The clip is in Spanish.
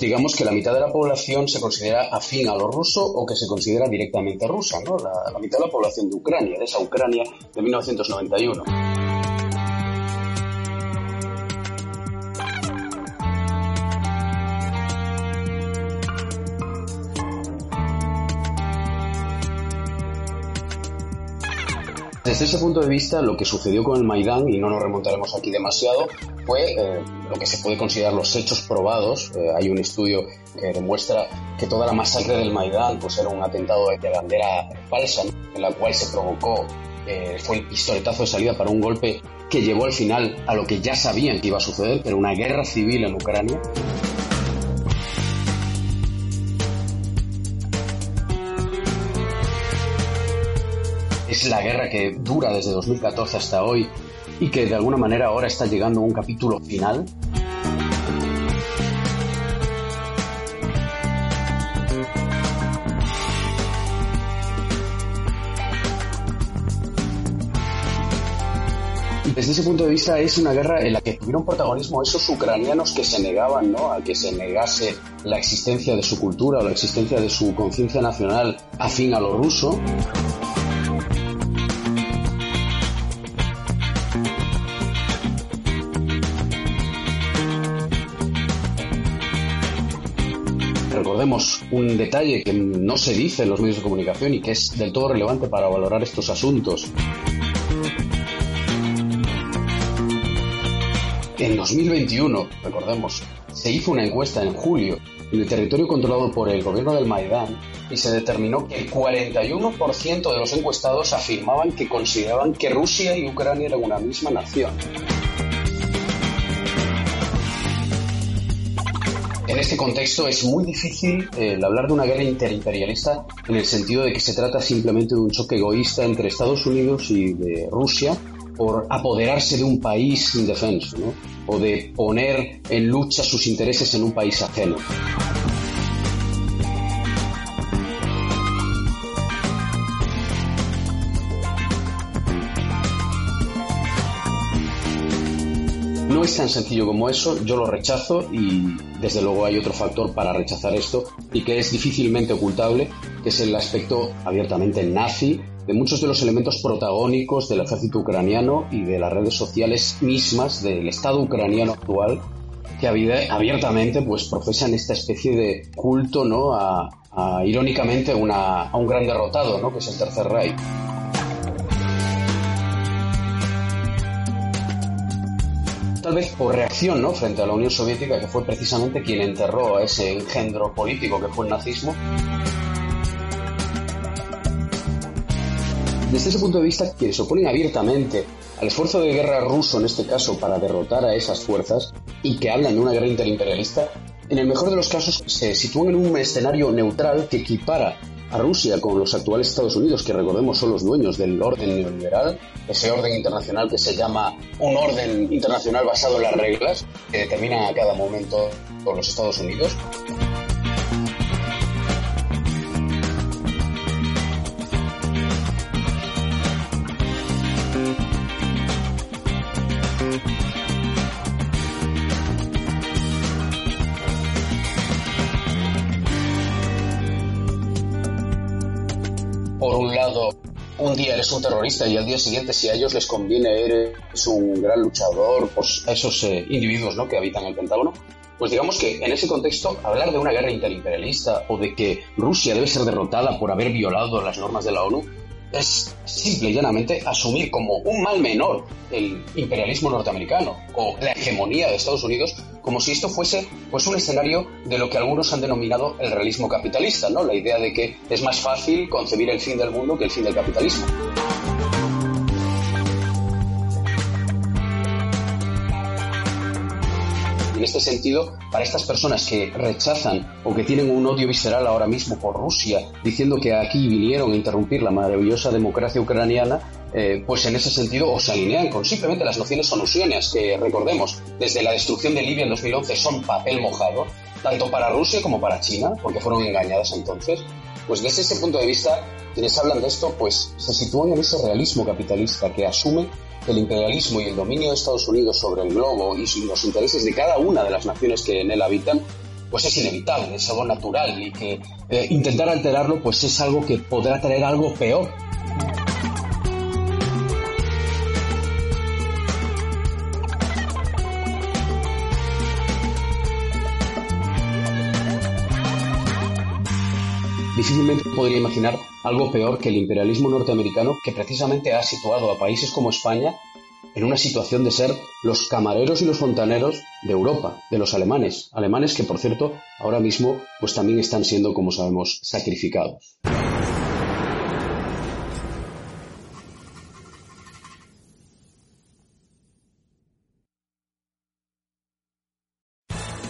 digamos que la mitad de la población se considera afín a lo ruso o que se considera directamente rusa, ¿no? La, mitad de la población de Ucrania, de esa Ucrania de 1991. Desde ese punto de vista, lo que sucedió con el Maidán, y no nos remontaremos aquí demasiado, fue eh, lo que se puede considerar los hechos probados. Eh, hay un estudio que demuestra que toda la masacre del Maidán pues, era un atentado de bandera falsa, en la cual se provocó, eh, fue el pistoletazo de salida para un golpe que llevó al final a lo que ya sabían que iba a suceder, pero una guerra civil en Ucrania. Es la guerra que dura desde 2014 hasta hoy y que de alguna manera ahora está llegando a un capítulo final. Desde ese punto de vista es una guerra en la que tuvieron protagonismo esos ucranianos que se negaban ¿no? a que se negase la existencia de su cultura o la existencia de su conciencia nacional afín a lo ruso. Recordemos un detalle que no se dice en los medios de comunicación y que es del todo relevante para valorar estos asuntos. En 2021, recordemos, se hizo una encuesta en julio en el territorio controlado por el gobierno del Maidán y se determinó que el 41% de los encuestados afirmaban que consideraban que Rusia y Ucrania eran una misma nación. En este contexto es muy difícil eh, hablar de una guerra interimperialista en el sentido de que se trata simplemente de un choque egoísta entre Estados Unidos y de Rusia por apoderarse de un país indefenso, o de poner en lucha sus intereses en un país ajeno. No es tan sencillo como eso, yo lo rechazo y desde luego hay otro factor para rechazar esto y que es difícilmente ocultable, que es el aspecto abiertamente nazi de muchos de los elementos protagónicos del ejército ucraniano y de las redes sociales mismas del Estado ucraniano actual que abiertamente pues profesan esta especie de culto ¿no? a, irónicamente una, a un gran derrotado ¿no? que es el Tercer Reich. Tal vez por reacción ¿no? frente a la Unión Soviética, que fue precisamente quien enterró a ese engendro político que fue el nazismo. Desde ese punto de vista, quienes se oponen abiertamente al esfuerzo de guerra ruso, en este caso, para derrotar a esas fuerzas, y que hablan de una guerra interimperialista, en el mejor de los casos se sitúan en un escenario neutral que equipara a Rusia con los actuales Estados Unidos, que recordemos son los dueños del orden neoliberal, ese orden internacional que se llama un orden internacional basado en las reglas que determinan a cada momento por los Estados Unidos. Un día eres un terrorista y al día siguiente, si a ellos les conviene, eres un gran luchador, pues a esos eh, individuos ¿no? que habitan el Pentágono. Pues digamos que en ese contexto, hablar de una guerra interimperialista o de que Rusia debe ser derrotada por haber violado las normas de la ONU es simple y llanamente asumir como un mal menor el imperialismo norteamericano o la hegemonía de Estados Unidos como si esto fuese pues un escenario de lo que algunos han denominado el realismo capitalista, ¿no? La idea de que es más fácil concebir el fin del mundo que el fin del capitalismo. En este sentido, para estas personas que rechazan o que tienen un odio visceral ahora mismo por Rusia, diciendo que aquí vinieron a interrumpir la maravillosa democracia ucraniana, eh, pues en ese sentido o se alinean con simplemente las nociones onusianas, que recordemos, desde la destrucción de Libia en 2011 son papel mojado, tanto para Rusia como para China, porque fueron engañadas entonces. Pues desde ese punto de vista, quienes hablan de esto, pues se sitúan en ese realismo capitalista que asume el imperialismo y el dominio de Estados Unidos sobre el globo y los intereses de cada una de las naciones que en él habitan, pues es inevitable, es algo natural y que eh, intentar alterarlo pues es algo que podrá traer algo peor difícilmente podría imaginar algo peor que el imperialismo norteamericano que precisamente ha situado a países como España en una situación de ser los camareros y los fontaneros de Europa, de los alemanes, alemanes que por cierto ahora mismo pues también están siendo como sabemos sacrificados.